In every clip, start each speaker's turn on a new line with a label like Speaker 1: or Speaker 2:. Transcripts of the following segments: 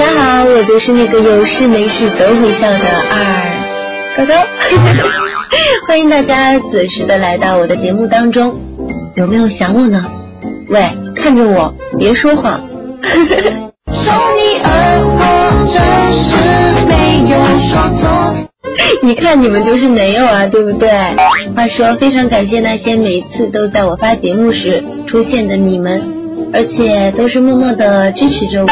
Speaker 1: 家好，我就是那个有事没事都会笑的二高高，欢迎大家准时的来到我的节目当中，有没有想我呢？喂，看着我，别说谎。你看你们就是没有啊，对不对？话说，非常感谢那些每次都在我发节目时出现的你们，而且都是默默的支持着我。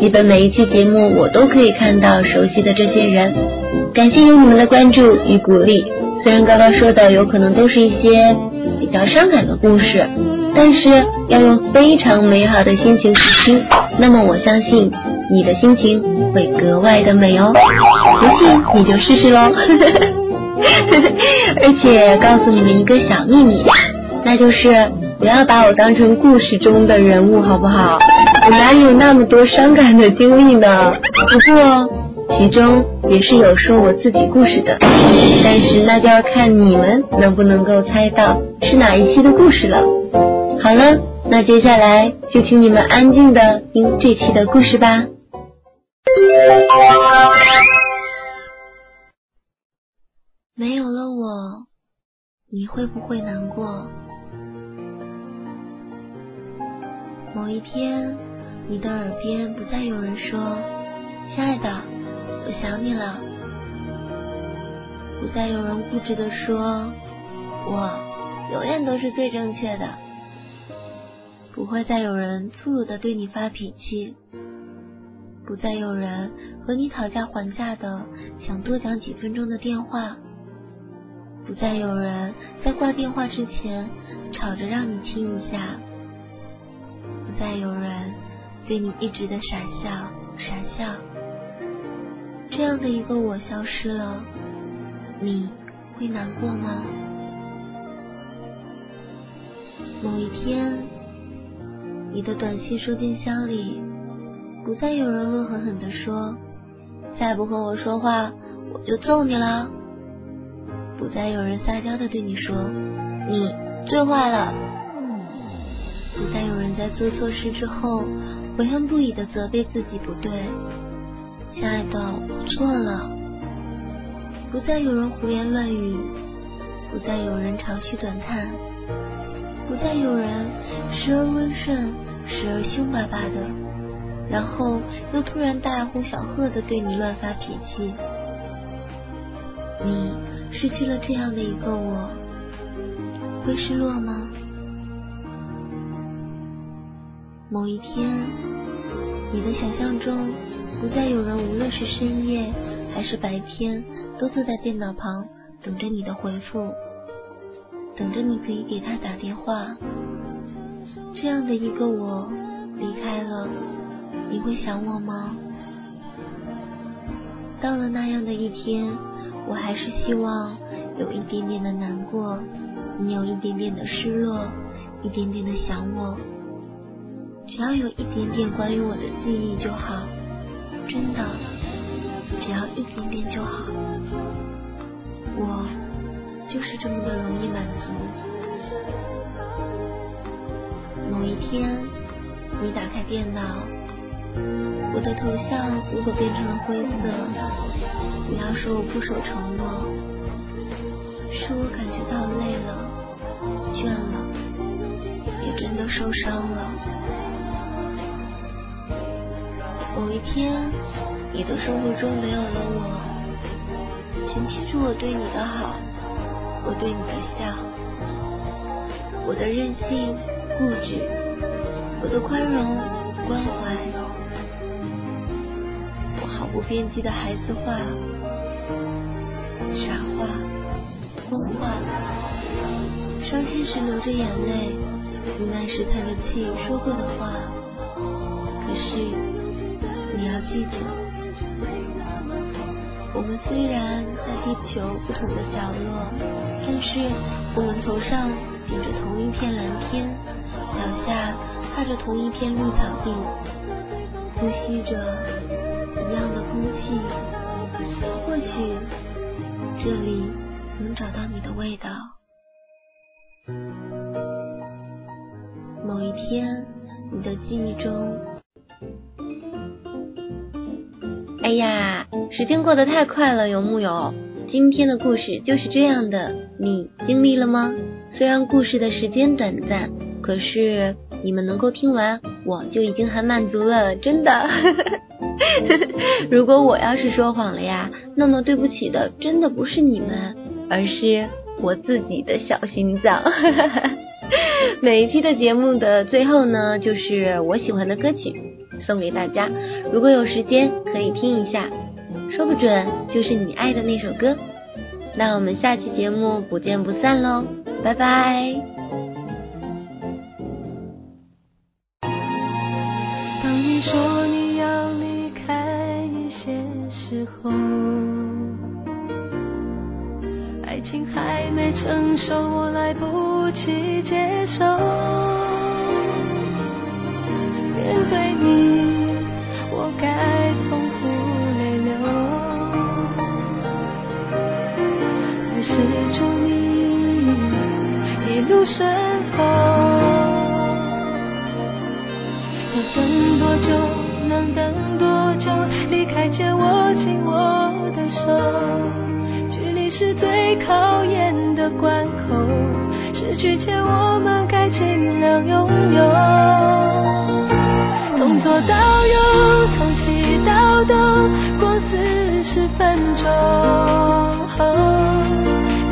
Speaker 1: 基本每一期节目我都可以看到熟悉的这些人，感谢有你们的关注与鼓励。虽然刚刚说的有可能都是一些比较伤感的故事，但是要用非常美好的心情去听，那么我相信你的心情会格外的美哦。不信你就试试喽。而且告诉你们一个小秘密，那就是不要把我当成故事中的人物，好不好？我哪有那么多伤感的经历呢？不过其中也是有说我自己故事的，但是那就要看你们能不能够猜到是哪一期的故事了。好了，那接下来就请你们安静的听这期的故事吧。没有了我，你会不会难过？某一天。你的耳边不再有人说：“亲爱的，我想你了。”不再有人固执的说：“我永远都是最正确的。”不会再有人粗鲁的对你发脾气，不再有人和你讨价还价的想多讲几分钟的电话，不再有人在挂电话之前吵着让你亲一下，不再有人。对你一直的傻笑，傻笑，这样的一个我消失了，你会难过吗？某一天，你的短信收件箱里不再有人恶狠狠地说：“再不和我说话，我就揍你了。”不再有人撒娇的对你说：“你最坏了。”不再有在做错事之后。悔恨不已的责备自己不对，亲爱的，我错了。不再有人胡言乱语，不再有人长吁短叹，不再有人时而温顺，时而凶巴巴的，然后又突然大呼小喝的对你乱发脾气。你失去了这样的一个我，会失落吗？某一天，你的想象中不再有人，无论是深夜还是白天，都坐在电脑旁等着你的回复，等着你可以给他打电话。这样的一个我离开了，你会想我吗？到了那样的一天，我还是希望有一点点的难过，你有一点点的失落，一点点的想我。只要有一点点关于我的记忆就好，真的，只要一点点就好。我就是这么的容易满足。某一天，你打开电脑，我的头像如果变成了灰色，你要说我不守承诺，是我感觉到累了、倦了，也真的受伤了。某一天，你的生活中没有了我，请记住我对你的好，我对你的笑，我的任性固执，我的宽容关怀，我毫不边际的孩子话、傻话、疯话，伤心时流着眼泪，无奈时叹着气说过的话，可是。你要记得，我们虽然在地球不同的角落，但是我们头上顶着同一片蓝天，脚下踏着同一片绿草地，呼吸着一样的空气。或许这里能找到你的味道。某一天，你的记忆中。哎呀，时间过得太快了，有木有？今天的故事就是这样的，你经历了吗？虽然故事的时间短暂，可是你们能够听完，我就已经很满足了，真的。如果我要是说谎了呀，那么对不起的，真的不是你们，而是我自己的小心脏。每一期的节目的最后呢，就是我喜欢的歌曲。送给大家，如果有时间可以听一下，说不准就是你爱的那首歌。那我们下期节目不见不散喽，拜拜。
Speaker 2: 当你说你要离开一些时候，爱情还没成熟，我来不及接受。久？能等多久？离开前握紧我的手，距离是最考验的关口。失去前我们该尽量拥有。从左到右，从西到东，过四十分钟。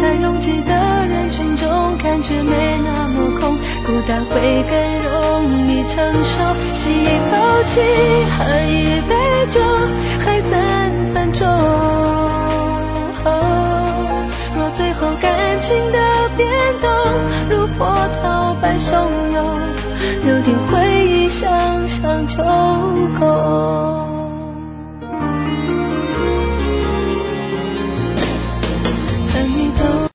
Speaker 2: 在拥挤的人群中感觉没那么空，孤单会更容易承受。chi hãy